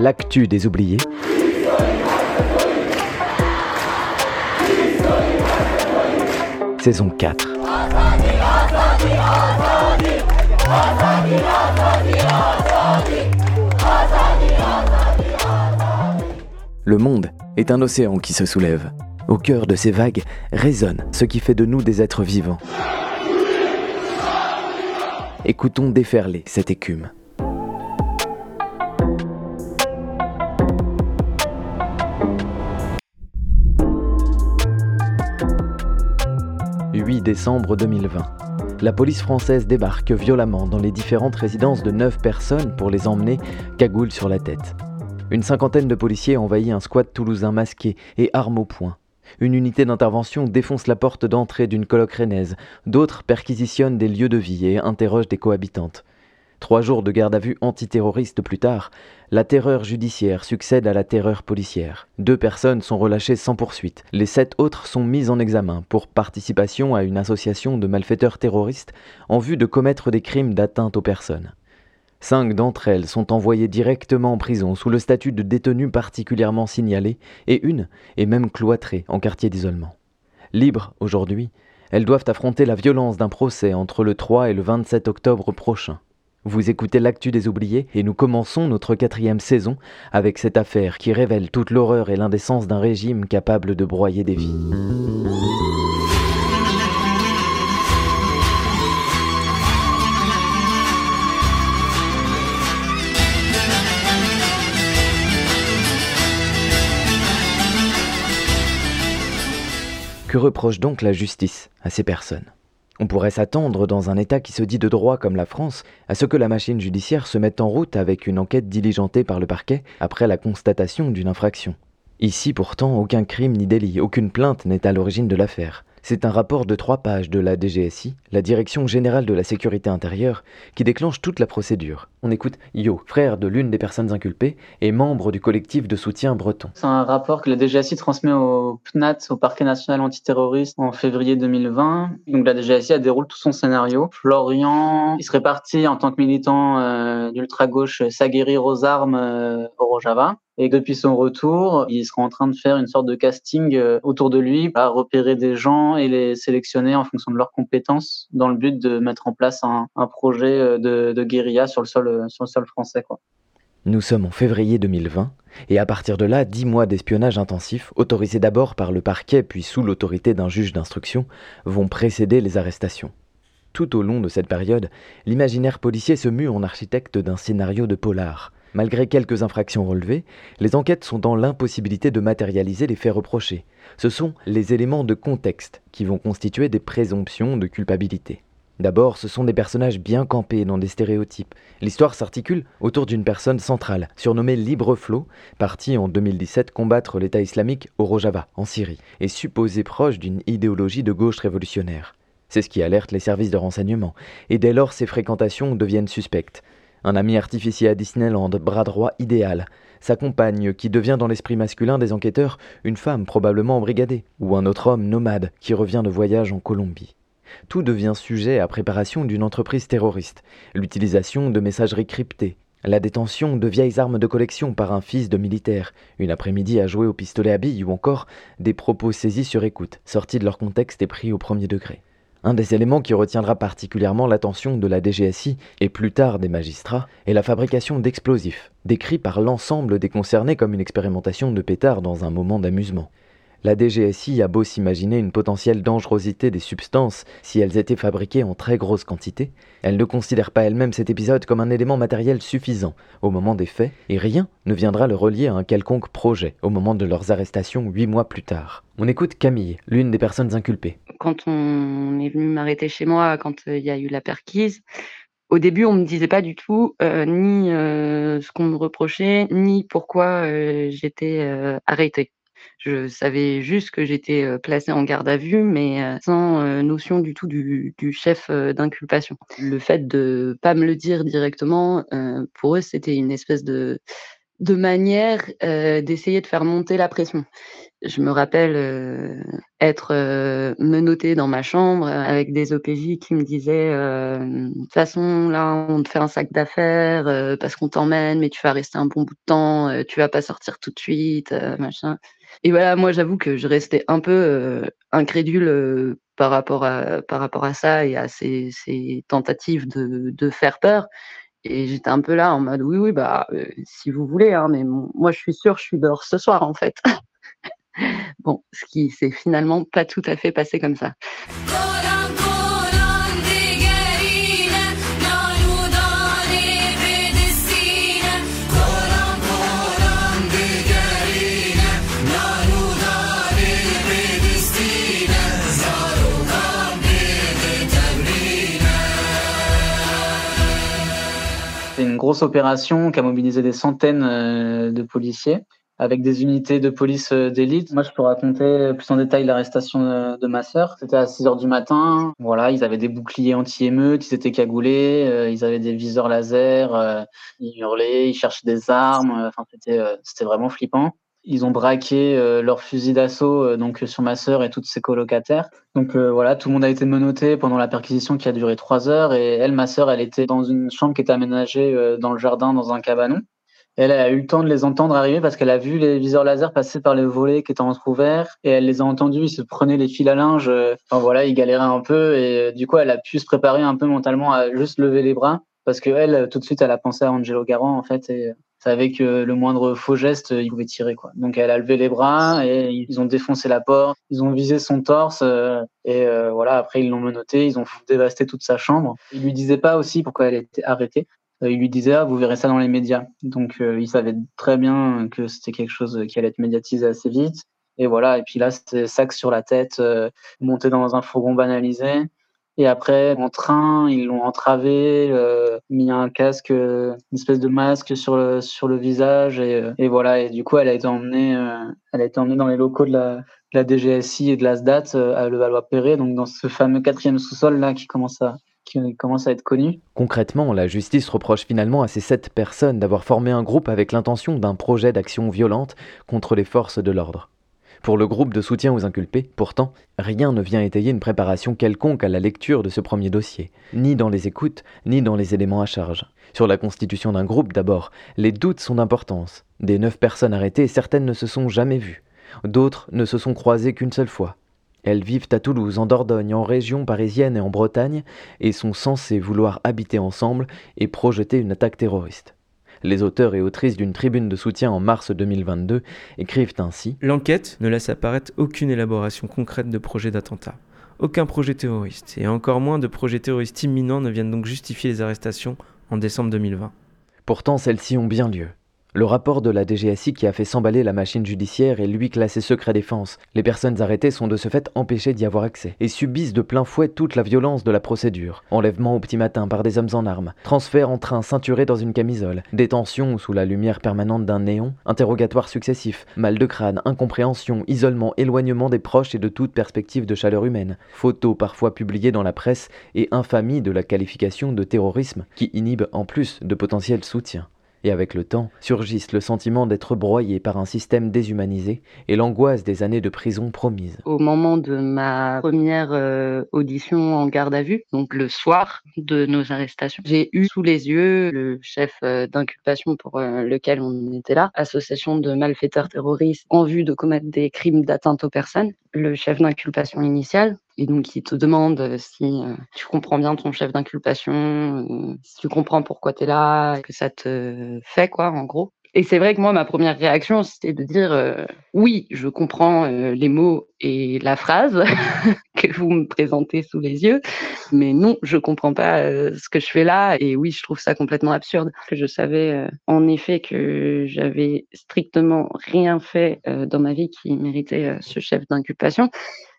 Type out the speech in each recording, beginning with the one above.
l'actu des oubliés. Saison 4. Le monde est un océan qui se soulève. Au cœur de ces vagues résonne ce qui fait de nous des êtres vivants. Écoutons déferler cette écume. Décembre 2020. La police française débarque violemment dans les différentes résidences de 9 personnes pour les emmener cagoule sur la tête. Une cinquantaine de policiers envahit un squat toulousain masqué et armes au poing. Une unité d'intervention défonce la porte d'entrée d'une coloc rennaise. D'autres perquisitionnent des lieux de vie et interrogent des cohabitantes. Trois jours de garde à vue antiterroriste plus tard, la terreur judiciaire succède à la terreur policière. Deux personnes sont relâchées sans poursuite. Les sept autres sont mises en examen pour participation à une association de malfaiteurs terroristes en vue de commettre des crimes d'atteinte aux personnes. Cinq d'entre elles sont envoyées directement en prison sous le statut de détenues particulièrement signalées et une est même cloîtrée en quartier d'isolement. Libres aujourd'hui, elles doivent affronter la violence d'un procès entre le 3 et le 27 octobre prochain. Vous écoutez l'actu des oubliés et nous commençons notre quatrième saison avec cette affaire qui révèle toute l'horreur et l'indécence d'un régime capable de broyer des vies. Que reproche donc la justice à ces personnes? On pourrait s'attendre, dans un État qui se dit de droit comme la France, à ce que la machine judiciaire se mette en route avec une enquête diligentée par le parquet après la constatation d'une infraction. Ici pourtant, aucun crime ni délit, aucune plainte n'est à l'origine de l'affaire. C'est un rapport de trois pages de la DGSI, la Direction générale de la sécurité intérieure, qui déclenche toute la procédure. On écoute Yo, frère de l'une des personnes inculpées et membre du collectif de soutien breton. C'est un rapport que la DGSI transmet au PNAT, au Parquet national antiterroriste, en février 2020. Donc la DGSI elle déroule tout son scénario. Florian, il serait parti en tant que militant euh, d'ultra-gauche s'aguerrir aux armes euh, au Rojava. Et depuis son retour, il sera en train de faire une sorte de casting euh, autour de lui, à repérer des gens et les sélectionner en fonction de leurs compétences, dans le but de mettre en place un, projet euh, de, guérilla sur le sol, euh, français. Nous sommes en février 2020, et à partir de là, dix mois d'espionnage intensif, autorisés d'abord par le parquet puis sous l'autorité d'un juge d'instruction, vont précéder les arrestations. Tout au long de cette période, l'imaginaire policier se mue en architecte d'un scénario de polar. Malgré quelques infractions relevées, les enquêtes sont dans l'impossibilité de matérialiser les faits reprochés. Ce sont les éléments de contexte qui vont constituer des présomptions de culpabilité. D'abord, ce sont des personnages bien campés dans des stéréotypes. L'histoire s'articule autour d'une personne centrale, surnommée Libreflot, partie en 2017 combattre l'État islamique au Rojava, en Syrie, et supposée proche d'une idéologie de gauche révolutionnaire. C'est ce qui alerte les services de renseignement, et dès lors ses fréquentations deviennent suspectes. Un ami artificier à Disneyland, bras droit idéal. Sa compagne, qui devient dans l'esprit masculin des enquêteurs une femme probablement embrigadée, ou un autre homme nomade qui revient de voyage en Colombie. Tout devient sujet à préparation d'une entreprise terroriste, l'utilisation de messageries cryptées, la détention de vieilles armes de collection par un fils de militaire, une après-midi à jouer au pistolet à billes ou encore des propos saisis sur écoute, sortis de leur contexte et pris au premier degré. Un des éléments qui retiendra particulièrement l'attention de la DGSI et plus tard des magistrats est la fabrication d'explosifs, décrit par l'ensemble des concernés comme une expérimentation de pétard dans un moment d'amusement. La DGSI a beau s'imaginer une potentielle dangerosité des substances si elles étaient fabriquées en très grosse quantité, elle ne considère pas elle-même cet épisode comme un élément matériel suffisant au moment des faits, et rien ne viendra le relier à un quelconque projet au moment de leurs arrestations huit mois plus tard. On écoute Camille, l'une des personnes inculpées. Quand on est venu m'arrêter chez moi, quand euh, il y a eu la perquise, au début, on me disait pas du tout euh, ni euh, ce qu'on me reprochait, ni pourquoi j'étais arrêtée. Je savais juste que j'étais placée en garde à vue, mais sans notion du tout du, chef d'inculpation. Le fait de pas me le dire directement, pour eux, c'était une espèce de manière d'essayer de faire monter la pression. Je me rappelle être menottée dans ma chambre avec des OPJ qui me disaient de toute façon là on te fait un sac d'affaires parce qu'on t'emmène mais tu vas rester un bon bout de temps, tu vas pas sortir tout de suite, machin. Et voilà, moi j'avoue que je restais un peu incrédule par rapport à par rapport à ça et à ces, tentatives de, faire peur. Et j'étais un peu là en mode oui, oui, bah, si vous voulez, hein, mais moi je suis sûre, je suis dehors ce soir en fait. bon, ce qui s'est finalement pas tout à fait passé comme ça. Grosse opération qui a mobilisé des centaines euh, de policiers avec des unités de police euh, d'élite. Moi, je peux raconter plus en détail l'arrestation de, ma sœur. C'était à 6 heures du matin. Voilà, ils avaient des boucliers anti-émeutes, ils étaient cagoulés, euh, ils avaient des viseurs laser, ils hurlaient, ils cherchaient des armes. Enfin, c'était, c'était vraiment flippant ils ont braqué euh, leur fusil d'assaut euh, donc sur ma sœur et toutes ses colocataires. Donc euh, voilà, tout le monde a été menotté pendant la perquisition qui a duré trois heures et elle, ma sœur, elle était dans une chambre qui était aménagée dans le jardin dans un cabanon. Elle a eu le temps de les entendre arriver parce qu'elle a vu les viseurs laser passer par les volets qui étaient entrouverts et elle les a entendus. Ils se prenaient les fils à linge. Enfin voilà, ils galéraient un peu et du coup, elle a pu se préparer un peu mentalement à juste lever les bras parce que elle, tout de suite, elle a pensé à Angelo Garant en fait savait que le moindre faux geste, il pouvait tirer quoi. Donc elle a levé les bras et ils ont défoncé la porte, ils ont visé son torse euh, et euh, voilà. Après ils l'ont menotté, ils ont dévasté toute sa chambre. Ils lui disaient pas aussi pourquoi elle était arrêtée. Euh, ils lui disaient ah, vous verrez ça dans les médias. Donc il savait très bien que c'était quelque chose qui allait être médiatisé assez vite. Et voilà. Et puis là c'était sac sur la tête, monté dans un fourgon banalisé. Et après, en train, ils l'ont entravé, euh, mis un casque, une espèce de masque sur le, sur le visage. Et, euh, voilà. Et du coup, elle a été emmenée, euh, elle a été emmenée dans les locaux de la, DGSI et de la SDAT à Levallois-Perret, donc dans ce fameux quatrième sous-sol là qui qui commence à être connu. Concrètement, la justice reproche finalement à ces sept personnes d'avoir formé un groupe avec l'intention d'un projet d'action violente contre les forces de l'ordre. Pour le groupe de soutien aux inculpés, pourtant, rien ne vient étayer une préparation quelconque à la lecture de ce premier dossier, ni dans les écoutes, ni dans les éléments à charge. Sur la constitution d'un groupe d'abord, les doutes sont d'importance. Des neuf personnes arrêtées, certaines ne se sont jamais vues. D'autres ne se sont croisées qu'une seule fois. Elles vivent à Toulouse, en Dordogne, en région parisienne et en Bretagne, et sont censées vouloir habiter ensemble et projeter une attaque terroriste. Les auteurs et autrices d'une tribune de soutien en mars 2022 écrivent ainsi L'enquête ne laisse apparaître aucune élaboration concrète de projet d'attentat. Aucun projet terroriste, et encore moins de projets terroristes imminents ne viennent donc justifier les arrestations en décembre 2020. Pourtant, celles-ci ont bien lieu. Le rapport de la DGSI qui a fait s'emballer la machine judiciaire est lui classé secret défense. Les personnes arrêtées sont de ce fait empêchées d'y avoir accès et subissent de plein fouet toute la violence de la procédure. Enlèvement au petit matin par des hommes en armes, transfert en train ceinturé dans une camisole, détention sous la lumière permanente d'un néon, interrogatoires successifs, mal de crâne, incompréhension, isolement, éloignement des proches et de toute perspective de chaleur humaine, photos parfois publiées dans la presse et infamie de la qualification de terrorisme qui inhibe en plus de potentiel soutien. Et avec le temps, surgissent le sentiment d'être broyé par un système déshumanisé et l'angoisse des années de prison promises. Au moment de ma première euh, audition en garde à vue, donc le soir de nos arrestations, j'ai eu sous les yeux le chef euh, d'inculpation pour euh, lequel on était là, association de malfaiteurs terroristes en vue de commettre des crimes d'atteinte aux personnes, le chef d'inculpation initial, et donc il te demande si tu comprends bien ton chef d'inculpation, si tu comprends pourquoi tu es là, que ça te fait quoi en gros? Et c'est vrai que moi ma première réaction c'était de dire oui, je comprends les mots et la phrase que vous me présentez sous les yeux, mais non, je comprends pas ce que je fais là. Et oui, je trouve ça complètement absurde. Je savais en effet que j'avais strictement rien fait dans ma vie qui méritait ce chef d'inculpation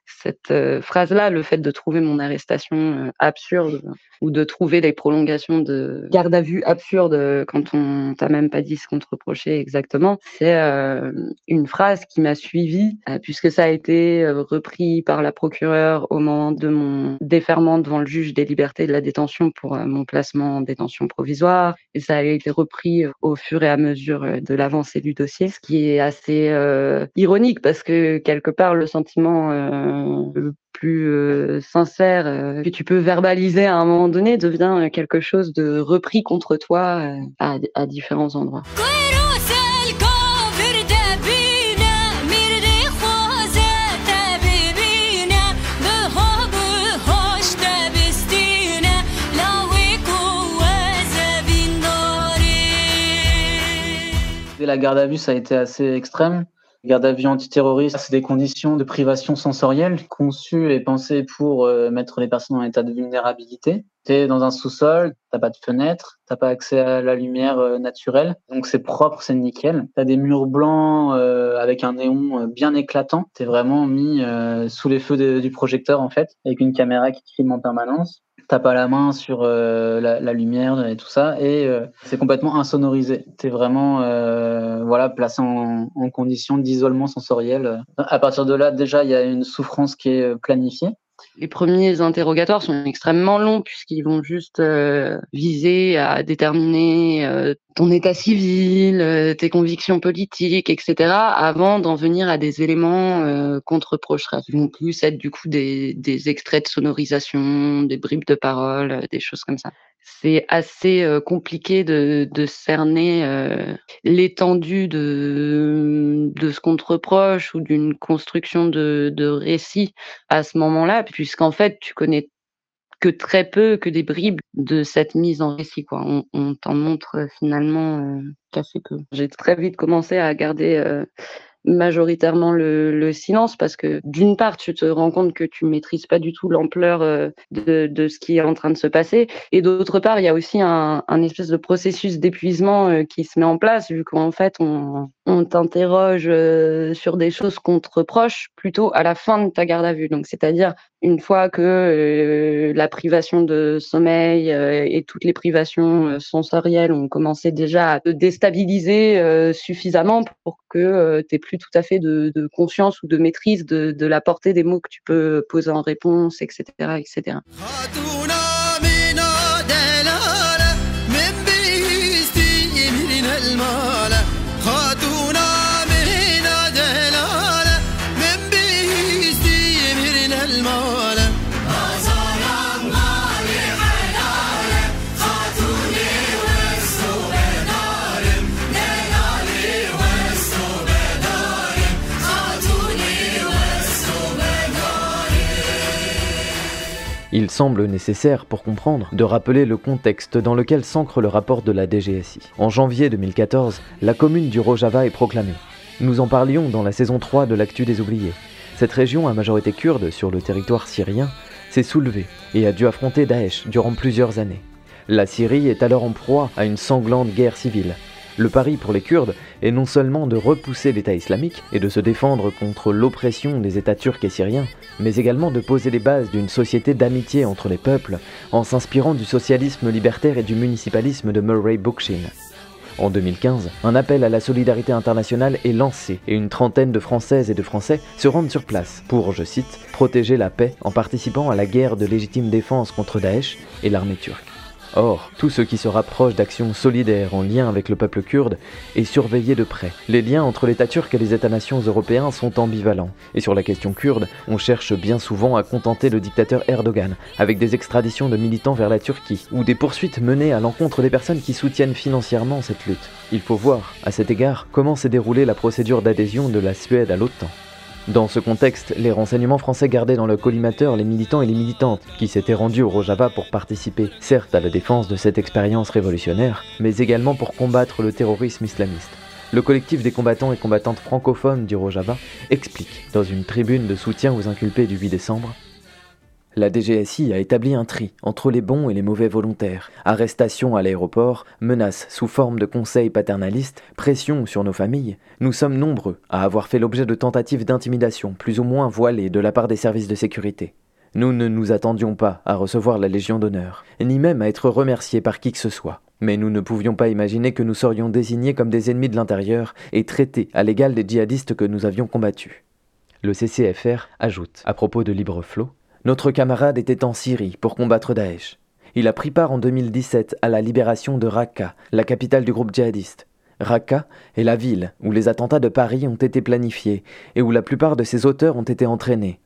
cette euh, phrase-là, le fait de trouver mon arrestation euh, absurde ou de trouver des prolongations de garde à vue absurde quand on t'a même pas dit ce qu'on te reprochait exactement, c'est euh, une phrase qui m'a suivie puisque ça a été repris par la procureure au moment de mon déferment devant le juge des libertés de la détention pour mon placement en détention provisoire. Et ça a été repris au fur et à mesure de l'avancée du dossier, ce qui est assez ironique parce que quelque part le sentiment le plus euh, sincère euh, que tu peux verbaliser à un moment donné devient quelque chose de repris contre toi euh, à, à différents endroits. La garde à vue, ça a été assez extrême. Garde à vue antiterroriste, c'est des conditions de privation sensorielle conçues et pensées pour euh, mettre les personnes en état de vulnérabilité. Tu es dans un sous-sol, t'as pas de fenêtre, t'as pas accès à la lumière euh, naturelle, donc c'est propre, c'est nickel. T'as des murs blancs euh, avec un néon bien éclatant. T'es vraiment mis sous les feux du projecteur en fait, avec une caméra qui filme en permanence t'as pas la main sur euh, la, lumière et tout ça, et euh, c'est complètement insonorisé. T'es vraiment euh, voilà placé en, en condition d'isolement sensoriel. À partir de là, déjà, il y a une souffrance qui est planifiée. Les premiers interrogatoires sont extrêmement longs puisqu'ils vont juste euh, viser à déterminer euh, ton état civil, euh, tes convictions politiques, etc. avant d'en venir à des éléments contre-procheresse. Ils vont plus être du coup des, des extraits de sonorisation, des bribes de parole, des choses comme ça c'est assez compliqué de, cerner l'étendue de, ce qu'on te reproche ou d'une construction de, récit à ce moment-là, puisqu'en fait, tu connais que très peu, que des bribes de cette mise en récit. On, t'en montre finalement qu'assez peu. J'ai très vite commencé à garder majoritairement le, le, silence parce que d'une part tu te rends compte que tu maîtrises pas du tout l'ampleur euh, de, de, ce qui est en train de se passer et d'autre part il y a aussi un, un espèce de processus d'épuisement euh, qui se met en place vu qu'en fait on, on t'interroge euh, sur des choses qu'on te reproche plutôt à la fin de ta garde à vue. Donc c'est-à-dire une fois que la privation de sommeil et toutes les privations sensorielles ont commencé déjà à te déstabiliser suffisamment pour que tu plus tout à fait de, conscience ou de maîtrise de, de, la portée des mots que tu peux poser en réponse, etc. etc. Il semble nécessaire, pour comprendre, de rappeler le contexte dans lequel s'ancre le rapport de la DGSI. En janvier 2014, la commune du Rojava est proclamée. Nous en parlions dans la saison 3 de l'Actu des Oubliés. Cette région à majorité kurde sur le territoire syrien s'est soulevée et a dû affronter Daesh durant plusieurs années. La Syrie est alors en proie à une sanglante guerre civile, le pari pour les Kurdes est non seulement de repousser l'État islamique et de se défendre contre l'oppression des États turcs et syriens, mais également de poser les bases d'une société d'amitié entre les peuples en s'inspirant du socialisme libertaire et du municipalisme de Murray Bookchin. En 2015, un appel à la solidarité internationale est lancé et une trentaine de Françaises et de Français se rendent sur place pour, je cite, protéger la paix en participant à la guerre de légitime défense contre Daesh et l'armée turque. Or, tout ce qui se rapproche d'actions solidaires en lien avec le peuple kurde est surveillé de près. Les liens entre l'État turc et les États-nations européens sont ambivalents. Et sur la question kurde, on cherche bien souvent à contenter le dictateur Erdogan, avec des extraditions de militants vers la Turquie, ou des poursuites menées à l'encontre des personnes qui soutiennent financièrement cette lutte. Il faut voir, à cet égard, comment s'est déroulée la procédure d'adhésion de la Suède à l'OTAN. Dans ce contexte, les renseignements français gardaient dans le collimateur les militants et les militantes qui s'étaient rendus au Rojava pour participer, certes à la défense de cette expérience révolutionnaire, mais également pour combattre le terrorisme islamiste. Le collectif des combattants et combattantes francophones du Rojava explique, dans une tribune de soutien aux inculpés du 8 décembre, La DGSI a établi un tri entre les bons et les mauvais volontaires. Arrestation à l'aéroport, menaces sous forme de conseils paternalistes, pression sur nos familles. Nous sommes nombreux à avoir fait l'objet de tentatives d'intimidation plus ou moins voilées de la part des services de sécurité. Nous ne nous attendions pas à recevoir la Légion d'honneur, ni même à être remerciés par qui que ce soit. Mais nous ne pouvions pas imaginer que nous serions désignés comme des ennemis de l'intérieur et traités à l'égal des djihadistes que nous avions combattus. Le CCFR ajoute, à propos de Libre Flot, notre camarade était en Syrie pour combattre Daesh. Il a pris part en 2017 à la libération de Raqqa, la capitale du groupe djihadiste. Raqqa est la ville où les attentats de Paris ont été planifiés et où la plupart de ses auteurs ont été entraînés.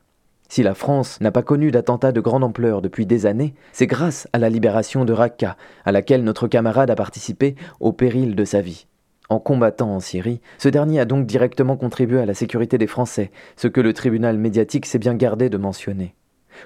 Si la France n'a pas connu d'attentats de grande ampleur depuis des années, c'est grâce à la libération de Raqqa, à laquelle notre camarade a participé au péril de sa vie. En combattant en Syrie, ce dernier a donc directement contribué à la sécurité des Français, ce que le tribunal médiatique s'est bien gardé de mentionner.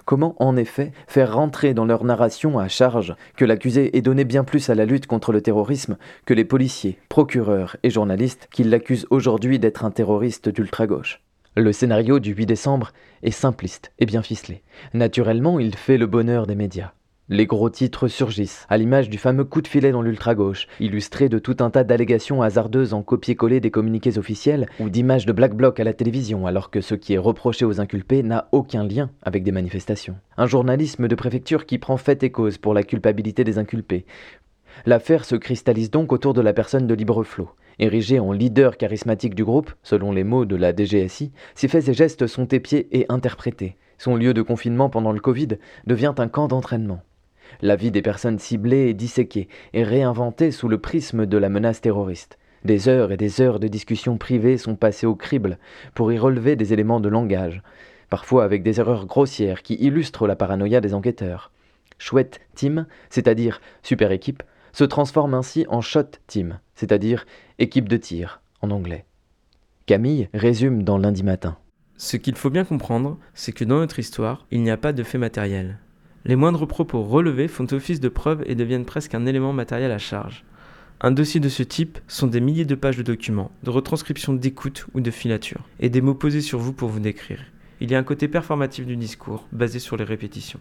Comment, en effet, faire rentrer dans leur narration à charge que l'accusé ait donné bien plus à la lutte contre le terrorisme que les policiers, procureurs et journalistes qui l'accusent aujourd'hui d'être un terroriste d'ultra-gauche? Le scénario du 8 décembre est simpliste et bien ficelé. Naturellement, il fait le bonheur des médias. Les gros titres surgissent, à l'image du fameux coup de filet dans l'ultra-gauche, illustré de tout un tas d'allégations hasardeuses en copier-coller des communiqués officiels ou d'images de Black Bloc à la télévision, alors que ce qui est reproché aux inculpés n'a aucun lien avec des manifestations. Un journalisme de préfecture qui prend fait et cause pour la culpabilité des inculpés. L'affaire se cristallise donc autour de la personne de Libreflot. Érigé en leader charismatique du groupe, selon les mots de la DGSI, ses faits et gestes sont épiés et interprétés. Son lieu de confinement pendant le Covid devient un camp d'entraînement. La vie des personnes ciblées est disséquée et réinventée sous le prisme de la menace terroriste. Des heures et des heures de discussions privées sont passées au crible pour y relever des éléments de langage, parfois avec des erreurs grossières qui illustrent la paranoïa des enquêteurs. Chouette Team, c'est-à-dire super équipe, se transforme ainsi en Shot Team, c'est-à-dire équipe de tir en anglais. Camille résume dans lundi matin. Ce qu'il faut bien comprendre, c'est que dans notre histoire, il n'y a pas de fait matériel. Les moindres propos relevés font office de preuve et deviennent presque un élément matériel à charge. Un dossier de ce type sont des milliers de pages de documents, de retranscriptions d'écoute ou de filature, et des mots posés sur vous pour vous décrire. Il y a un côté performatif du discours, basé sur les répétitions.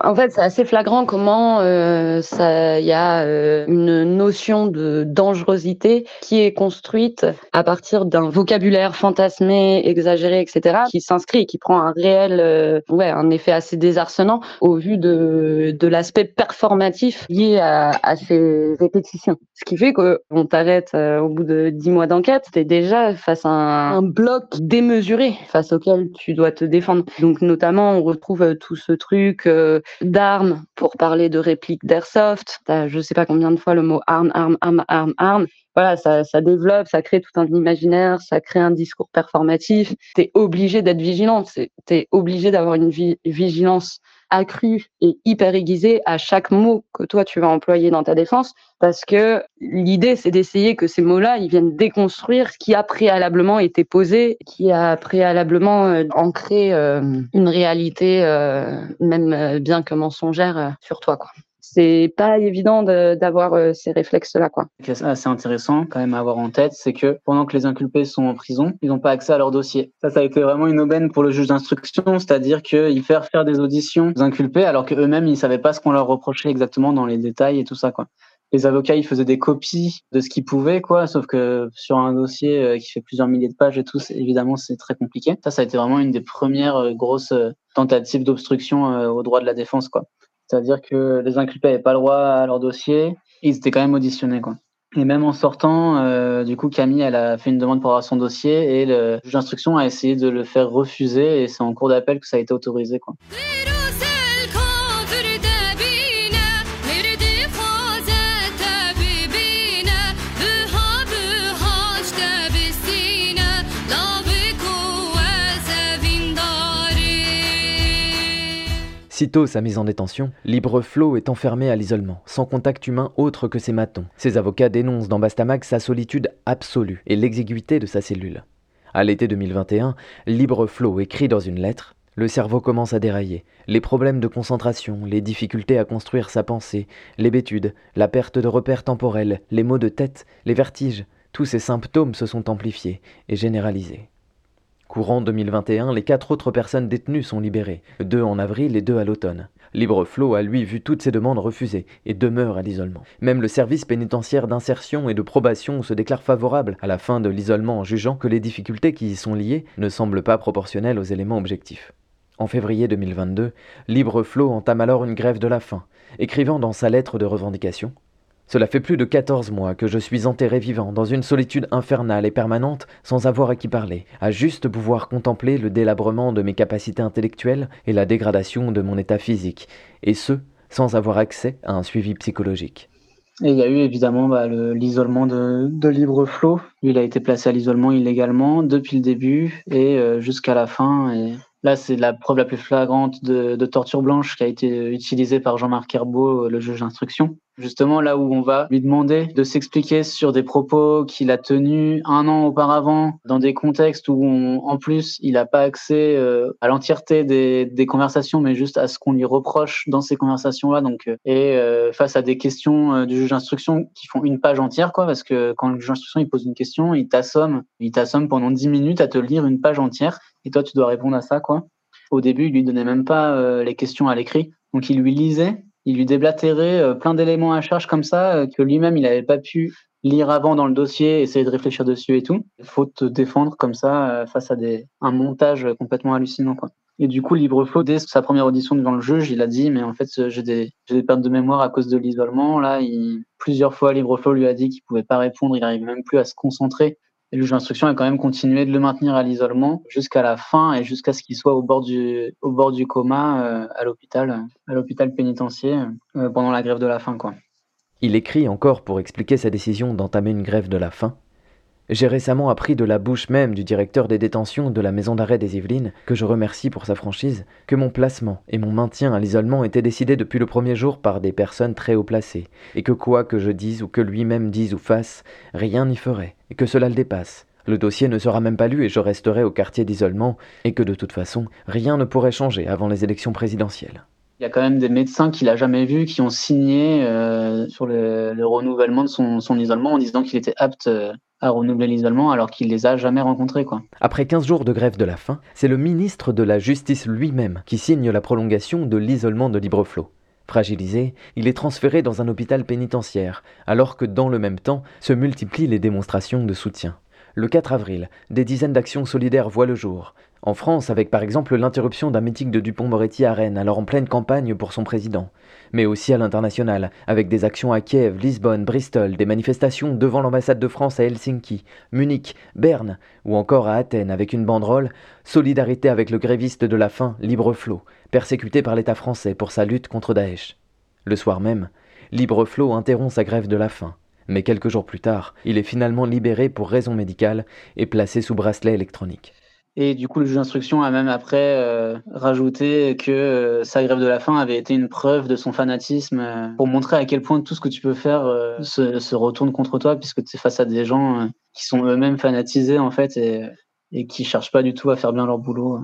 En fait, c'est assez flagrant comment euh, il y a euh, une notion de dangerosité qui est construite à partir d'un vocabulaire fantasmé, exagéré, etc., qui s'inscrit, qui prend un réel, euh, ouais, un effet assez désarçonnant au vu de, de l'aspect performatif lié à, à, ces répétitions. Ce qui fait qu'on t'arrête au bout de dix mois d'enquête, t'es déjà face à un, un, bloc démesuré face auquel tu dois te défendre. Donc, notamment, on retrouve tout ce truc d'armes pour parler de répliques d'airsoft. Je ne sais pas combien de fois le mot arme, arme, arme, arme, arme. Voilà, ça, ça développe, ça crée tout un imaginaire, ça crée un discours performatif. Tu es obligé d'être vigilant, tu es obligé d'avoir une vigilance accrue et hyper aiguisée à chaque mot que toi tu vas employer dans ta défense parce que l'idée c'est d'essayer que ces mots-là ils viennent déconstruire ce qui a préalablement été posé, qui a préalablement euh, ancré euh, une réalité euh, même bien que mensongère sur toi quoi c'est pas évident d'avoir euh, ces réflexes-là. Quoi. Assez intéressant quand même à avoir en tête, c'est que pendant que les inculpés sont en prison, ils n'ont pas accès à leur dossier. Ça, ça a été vraiment une aubaine pour le juge d'instruction, c'est-à-dire qu'ils faire faire des auditions aux inculpés alors qu'eux-mêmes, ils savaient pas ce qu'on leur reprochait exactement dans les détails et tout ça. quoi les avocats ils faisaient des copies de ce qu'ils pouvaient quoi sauf que sur un dossier euh, qui fait plusieurs milliers de pages et tout évidemment c'est très compliqué ça ça a été vraiment une des premières euh, grosses tentatives d'obstruction au droit de la défense quoi c'est-à-dire que les inculpés n'avaient pas le droit à leur dossier, ils étaient quand même auditionnés. Quoi. Et même en sortant, euh, du coup, Camille, elle a fait une demande pour avoir son dossier et le juge d'instruction a essayé de le faire refuser et c'est en cours d'appel que ça a été autorisé. Quoi. Sitôt sa mise en détention, Libre Flo est enfermé à l'isolement, sans contact humain autre que ses matons. Ses avocats dénoncent dans Bastamag sa solitude absolue et l'exiguïté de sa cellule. À l'été 2021, Libre Flo écrit dans une lettre le cerveau commence à dérailler. Les problèmes de concentration, les difficultés à construire sa pensée, les bêtudes, la perte de repères temporels, les maux de tête, les vertiges, tous ces symptômes se sont amplifiés et généralisés. Courant 2021, les quatre autres personnes détenues sont libérées, deux en avril et deux à l'automne. Libre Flot a lui vu toutes ses demandes refusées et demeure à l'isolement. Même le service pénitentiaire d'insertion et de probation se déclare favorable à la fin de l'isolement en jugeant que les difficultés qui y sont liées ne semblent pas proportionnelles aux éléments objectifs. En février 2022, Libre Flot entame alors une grève de la faim, écrivant dans sa lettre de revendication cela fait plus de 14 mois que je suis enterré vivant dans une solitude infernale et permanente sans avoir à qui parler, à juste pouvoir contempler le délabrement de mes capacités intellectuelles et la dégradation de mon état physique, et ce, sans avoir accès à un suivi psychologique. Et il y a eu évidemment bah, l'isolement de, de Libre Flow. Il a été placé à l'isolement illégalement depuis le début et euh, jusqu'à la fin. Là, c'est la preuve la plus flagrante de, torture blanche qui a été utilisée par Jean-Marc Herbeau, le juge d'instruction. Justement, là où on va lui demander de s'expliquer sur des propos qu'il a tenus un an auparavant, dans des contextes où, en plus, il n'a pas accès euh, à l'entièreté des, conversations, mais juste à ce qu'on lui reproche dans ces conversations-là. Donc, euh, et euh, face à des questions du juge d'instruction qui font une page entière, quoi, parce que quand le juge d'instruction il pose une question, il t'assomme, il t'assomme pendant dix minutes à te lire une page entière et toi tu dois répondre à ça quoi. Au début, il lui donnait même pas euh, les questions à l'écrit, donc il lui lisait, il lui déblatérait euh, plein d'éléments à charge comme ça euh, que lui-même il n'avait pas pu lire avant dans le dossier, essayer de réfléchir dessus et tout. Il faut te défendre comme ça face à des, un montage complètement hallucinant quoi. Et du coup, Libreflow, dès sa première audition devant le juge, il a dit Mais en fait, j'ai des, des, pertes de mémoire à cause de l'isolement. Là, plusieurs fois, Libreflow lui a dit qu'il pouvait pas répondre, il n'arrive même plus à se concentrer. Et le juge d'instruction a quand même continué de le maintenir à l'isolement jusqu'à la fin et jusqu'à ce qu'il soit au bord du, au bord du coma euh, à l'hôpital, à l'hôpital pénitentiaire euh, pendant la grève de la faim. Quoi. Il écrit encore pour expliquer sa décision d'entamer une grève de la faim. J'ai récemment appris de la bouche même du directeur des détentions de la maison d'arrêt des Yvelines, que je remercie pour sa franchise, que mon placement et mon maintien à l'isolement étaient décidés depuis le premier jour par des personnes très haut placées, et que quoi que je dise ou que lui-même dise ou fasse, rien n'y ferait, et que cela le dépasse. Le dossier ne sera même pas lu et je resterai au quartier d'isolement, et que de toute façon, rien ne pourrait changer avant les élections présidentielles. Il y a quand même des médecins qu'il a jamais vus qui ont signé euh, sur le, renouvellement de son, isolement en disant qu'il était apte euh, à renouveler l'isolement alors qu'il les a jamais rencontrés. Quoi. Après 15 jours de grève de la faim, c'est le ministre de la Justice lui-même qui signe la prolongation de l'isolement de Libreflot. Fragilisé, il est transféré dans un hôpital pénitentiaire, alors que dans le même temps se multiplient les démonstrations de soutien. Le 4 avril, des dizaines d'actions solidaires voient le jour. En France, avec par exemple l'interruption d'un meeting de Dupont-Moretti à Rennes, alors en pleine campagne pour son président. Mais aussi à l'international, avec des actions à Kiev, Lisbonne, Bristol, des manifestations devant l'ambassade de France à Helsinki, Munich, Berne, ou encore à Athènes avec une banderole Solidarité avec le gréviste de la faim, Libre Flot, persécuté par l'État français pour sa lutte contre Daesh. Le soir même, Libre Flot interrompt sa grève de la faim. Mais quelques jours plus tard, il est finalement libéré pour raison médicale et placé sous bracelet électronique. Et du coup, le juge d'instruction a même après euh, rajouté que euh, sa grève de la faim avait été une preuve de son fanatisme euh, pour montrer à quel point tout ce que tu peux faire se, se, retourne contre toi, puisque tu es face à des gens qui sont eux-mêmes fanatisés en fait et, et qui cherchent pas du tout à faire bien leur boulot.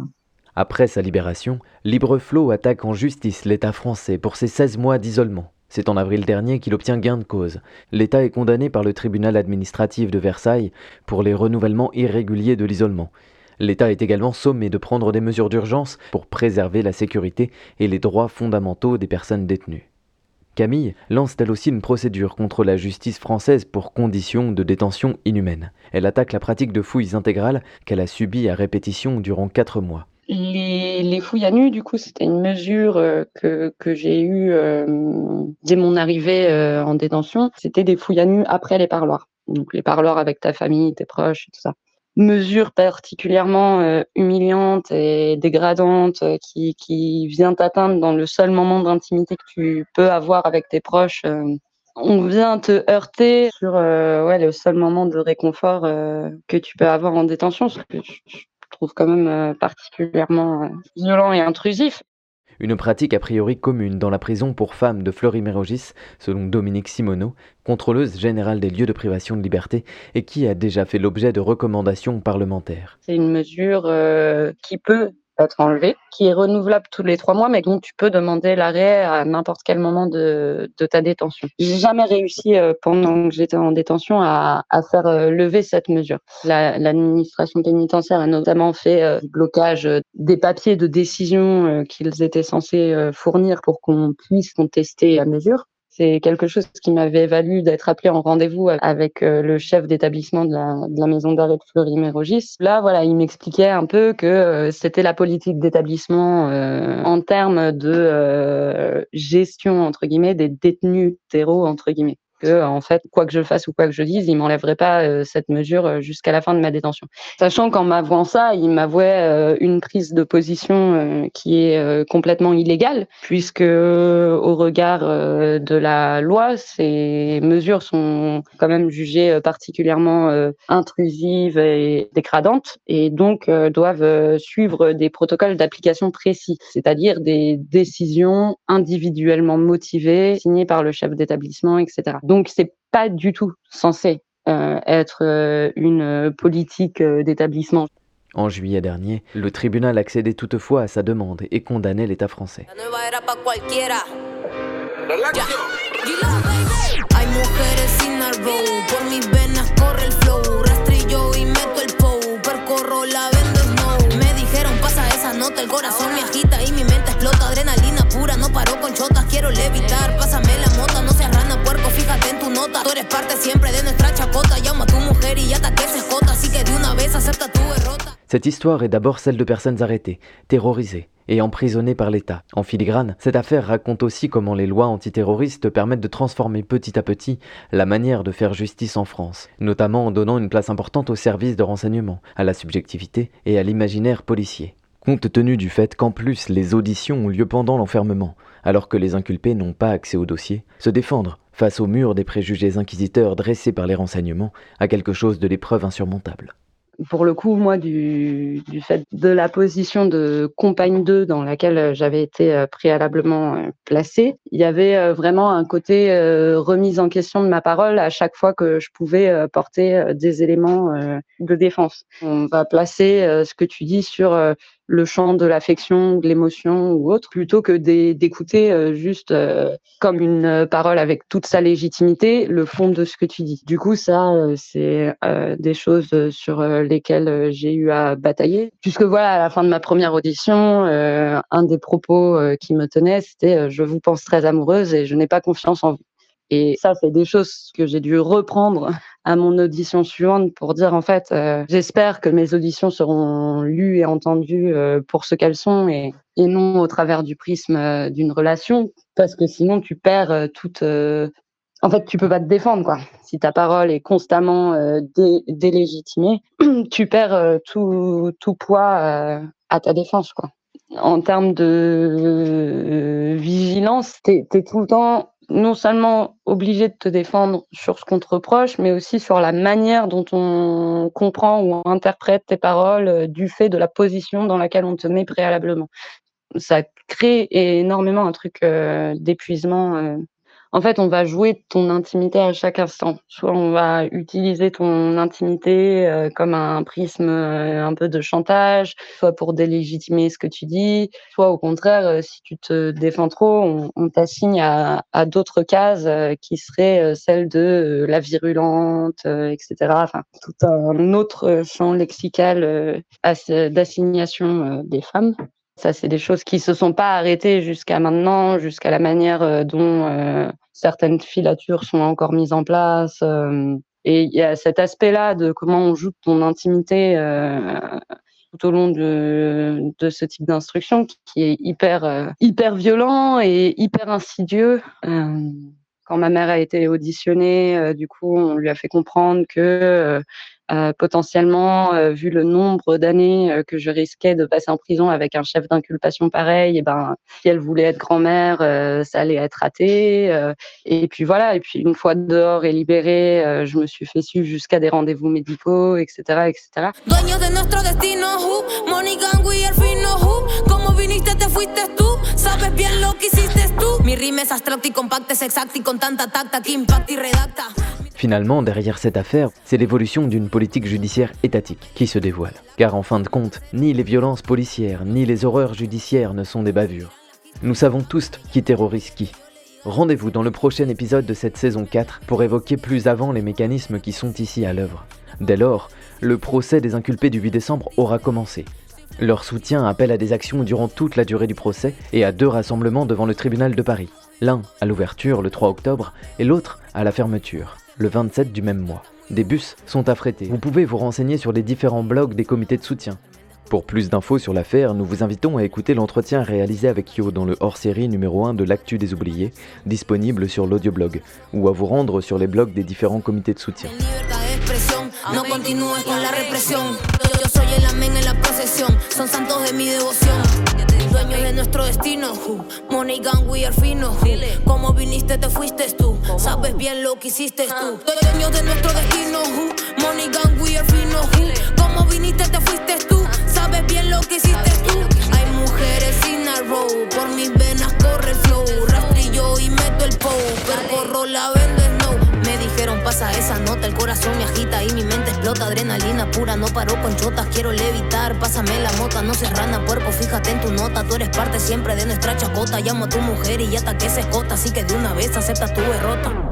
Après sa libération, Libreflot attaque en justice l'État français pour ses 16 mois d'isolement. C'est en avril dernier qu'il obtient gain de cause. L'État est condamné par le tribunal administratif de Versailles pour les renouvellements irréguliers de l'isolement. L'État est également sommé de prendre des mesures d'urgence pour préserver la sécurité et les droits fondamentaux des personnes détenues. Camille lance elle aussi une procédure contre la justice française pour conditions de détention inhumaines. Elle attaque la pratique de fouilles intégrales qu'elle a subies à répétition durant quatre mois. Les, fouilles à nu, du coup, c'était une mesure euh, que, j'ai eue euh, dès mon arrivée euh, en détention. C'était des fouilles à nu après les parloirs. Donc les parloirs avec ta famille, tes proches, tout ça mesure particulièrement humiliante et dégradante qui, qui vient t'atteindre dans le seul moment d'intimité que tu peux avoir avec tes proches. On vient te heurter sur ouais, le seul moment de réconfort que tu peux avoir en détention, que trouve quand même particulièrement violent et intrusif une pratique a priori commune dans la prison pour femmes de Fleury-Mérogis, selon Dominique Simoneau, contrôleuse générale des lieux de privation de liberté et qui a déjà fait l'objet de recommandations parlementaires. C'est une mesure euh, qui peut être enlevé, qui est renouvelable tous les trois mois, mais dont tu peux demander l'arrêt à n'importe quel moment de, ta détention. J'ai jamais réussi euh, pendant que j'étais en détention à, faire euh, lever cette mesure. L'administration pénitentiaire a notamment fait euh, blocage des papiers de décision qu'ils étaient censés fournir pour qu'on puisse contester la mesure. C'est quelque chose qui m'avait valu d'être appelé en rendez-vous avec euh, le chef d'établissement de la, maison d'arrêt de Fleury-Mérogis. Là, voilà, il m'expliquait un peu que euh, c'était la politique d'établissement euh, en termes de gestion, entre guillemets, des détenus terreaux, entre guillemets que en fait quoi que je fasse ou quoi que je dise, il m'enlèverait pas euh, cette mesure euh, jusqu'à la fin de ma détention. Sachant qu'en m'avouant ça, il m'avouait euh, une prise de position qui est complètement illégale puisque au regard de la loi, ces mesures sont quand même jugées particulièrement intrusives et dégradantes et donc doivent suivre des protocoles d'application précis, c'est-à-dire des décisions individuellement motivées signées par le chef d'établissement, etc. Donc, c'est pas du tout censé euh, être euh, une politique euh, d'établissement. En juillet dernier, le tribunal accédait toutefois à sa demande et condamnait l'État français. Cette histoire est d'abord celle de personnes arrêtées, terrorisées et emprisonnées par l'État. En filigrane, cette affaire raconte aussi comment les lois antiterroristes permettent de transformer petit à petit la manière de faire justice en France, notamment en donnant une place importante aux services de renseignement, à la subjectivité et à l'imaginaire policier. Compte tenu du fait qu'en plus les auditions ont lieu pendant l'enfermement, alors que les inculpés n'ont pas accès au dossier, se défendre face au mur des préjugés inquisiteurs dressés par les renseignements a quelque chose de l'épreuve insurmontable pour le coup, moi, du, du, fait de la position de compagne 2 dans laquelle j'avais été euh, préalablement euh, placée, il y avait euh, vraiment un côté remise en question de ma parole à chaque fois que je pouvais porter des éléments de défense. On va placer ce que tu dis sur le champ de l'affection, de l'émotion ou autre, plutôt que d'écouter euh, juste euh, comme une euh, parole avec toute sa légitimité le fond de ce que tu dis. Du coup, ça, c'est des choses sur lesquelles j'ai eu à batailler. Puisque voilà, à la fin de ma première audition, un des propos qui me tenait, c'était je vous pense très amoureuse et je n'ai pas confiance en vous. Et ça, c'est des choses que j'ai dû reprendre à mon audition suivante pour dire en fait, euh, j'espère que mes auditions seront lues et entendues euh, pour ce qu'elles sont et, non au travers du prisme euh, d'une relation, parce que sinon tu perds toute. en fait, tu peux pas te défendre quoi. Si ta parole est constamment dé délégitimée, tu perds tout, tout poids à ta défense quoi. En termes de vigilance, tu es tout le temps non seulement obligé de te défendre sur ce qu'on te reproche, mais aussi sur la manière dont on comprend ou interprète tes paroles euh, du fait de la position dans laquelle on te met préalablement. Ça crée énormément un truc euh, d'épuisement euh, en fait, on va jouer ton intimité à chaque instant. Soit on va utiliser ton intimité euh, comme un prisme euh, un peu de chantage, soit pour délégitimer ce que tu dis, soit au contraire, euh, si tu te défends trop, on, t'assigne à, d'autres cases qui seraient celles de la virulente, etc. Enfin, tout un autre champ lexical d'assignation des femmes. Ça, c'est des choses qui se sont pas arrêtées jusqu'à maintenant, jusqu'à la manière euh, dont euh, certaines filatures sont encore mises en place. Euh, et il y a cet aspect-là de comment on joue ton intimité tout au long de, de ce type d'instruction qui est hyper, hyper violent et hyper insidieux quand ma mère a été auditionnée, du coup, on lui a fait comprendre que euh, potentiellement, euh, vu le nombre d'années euh, que je risquais de passer en prison avec un chef d'inculpation pareil, et ben, si elle voulait être grand-mère, ça allait être raté. et puis voilà. Et puis une fois dehors et libérée, je me suis fait suivre jusqu'à des rendez-vous médicaux, etc., etc. Finalement, derrière cette affaire, c'est l'évolution d'une politique judiciaire étatique qui se dévoile. Car en fin de compte, ni les violences policières, ni les horreurs judiciaires ne sont des bavures. Nous savons tous qui terrorise qui. Rendez-vous dans le prochain épisode de cette saison 4 pour évoquer plus avant les mécanismes qui sont ici à l'œuvre. Dès lors, le procès des inculpés du 8 décembre aura commencé. Leur soutien appelle à des actions durant toute la durée du procès et à deux rassemblements devant le tribunal de Paris. L'un à l'ouverture le 3 octobre et l'autre à la fermeture le 27 du même mois. Des bus sont affrétés. Vous pouvez vous renseigner sur les différents blogs des comités de soutien. Pour plus d'infos sur l'affaire, nous vous invitons à écouter l'entretien réalisé avec Yo dans le hors-série numéro 1 de l'Actu des Oubliés, disponible sur l'audioblog, ou à vous rendre sur les blogs des différents comités de soutien. Dueños de nuestro destino. Money gang, we are fino. Como viniste, te fuiste tú. Sabes bien lo que hiciste tú. Dueños de nuestro destino. Money gang, we are fino. Como viniste, te fuiste tú. Sabes bien lo que hiciste tú. Hay mujeres sin row. Por mis venas corre el flow. Rastrillo y meto el pow. Percorro la vende pasa esa nota, el corazón me agita y mi mente explota, adrenalina pura, no paro con chotas, quiero levitar, pásame la mota, no se rana, cuerpo, fíjate en tu nota, tú eres parte siempre de nuestra chacota, llamo a tu mujer y ya hasta que se escota, así que de una vez acepta tu derrota.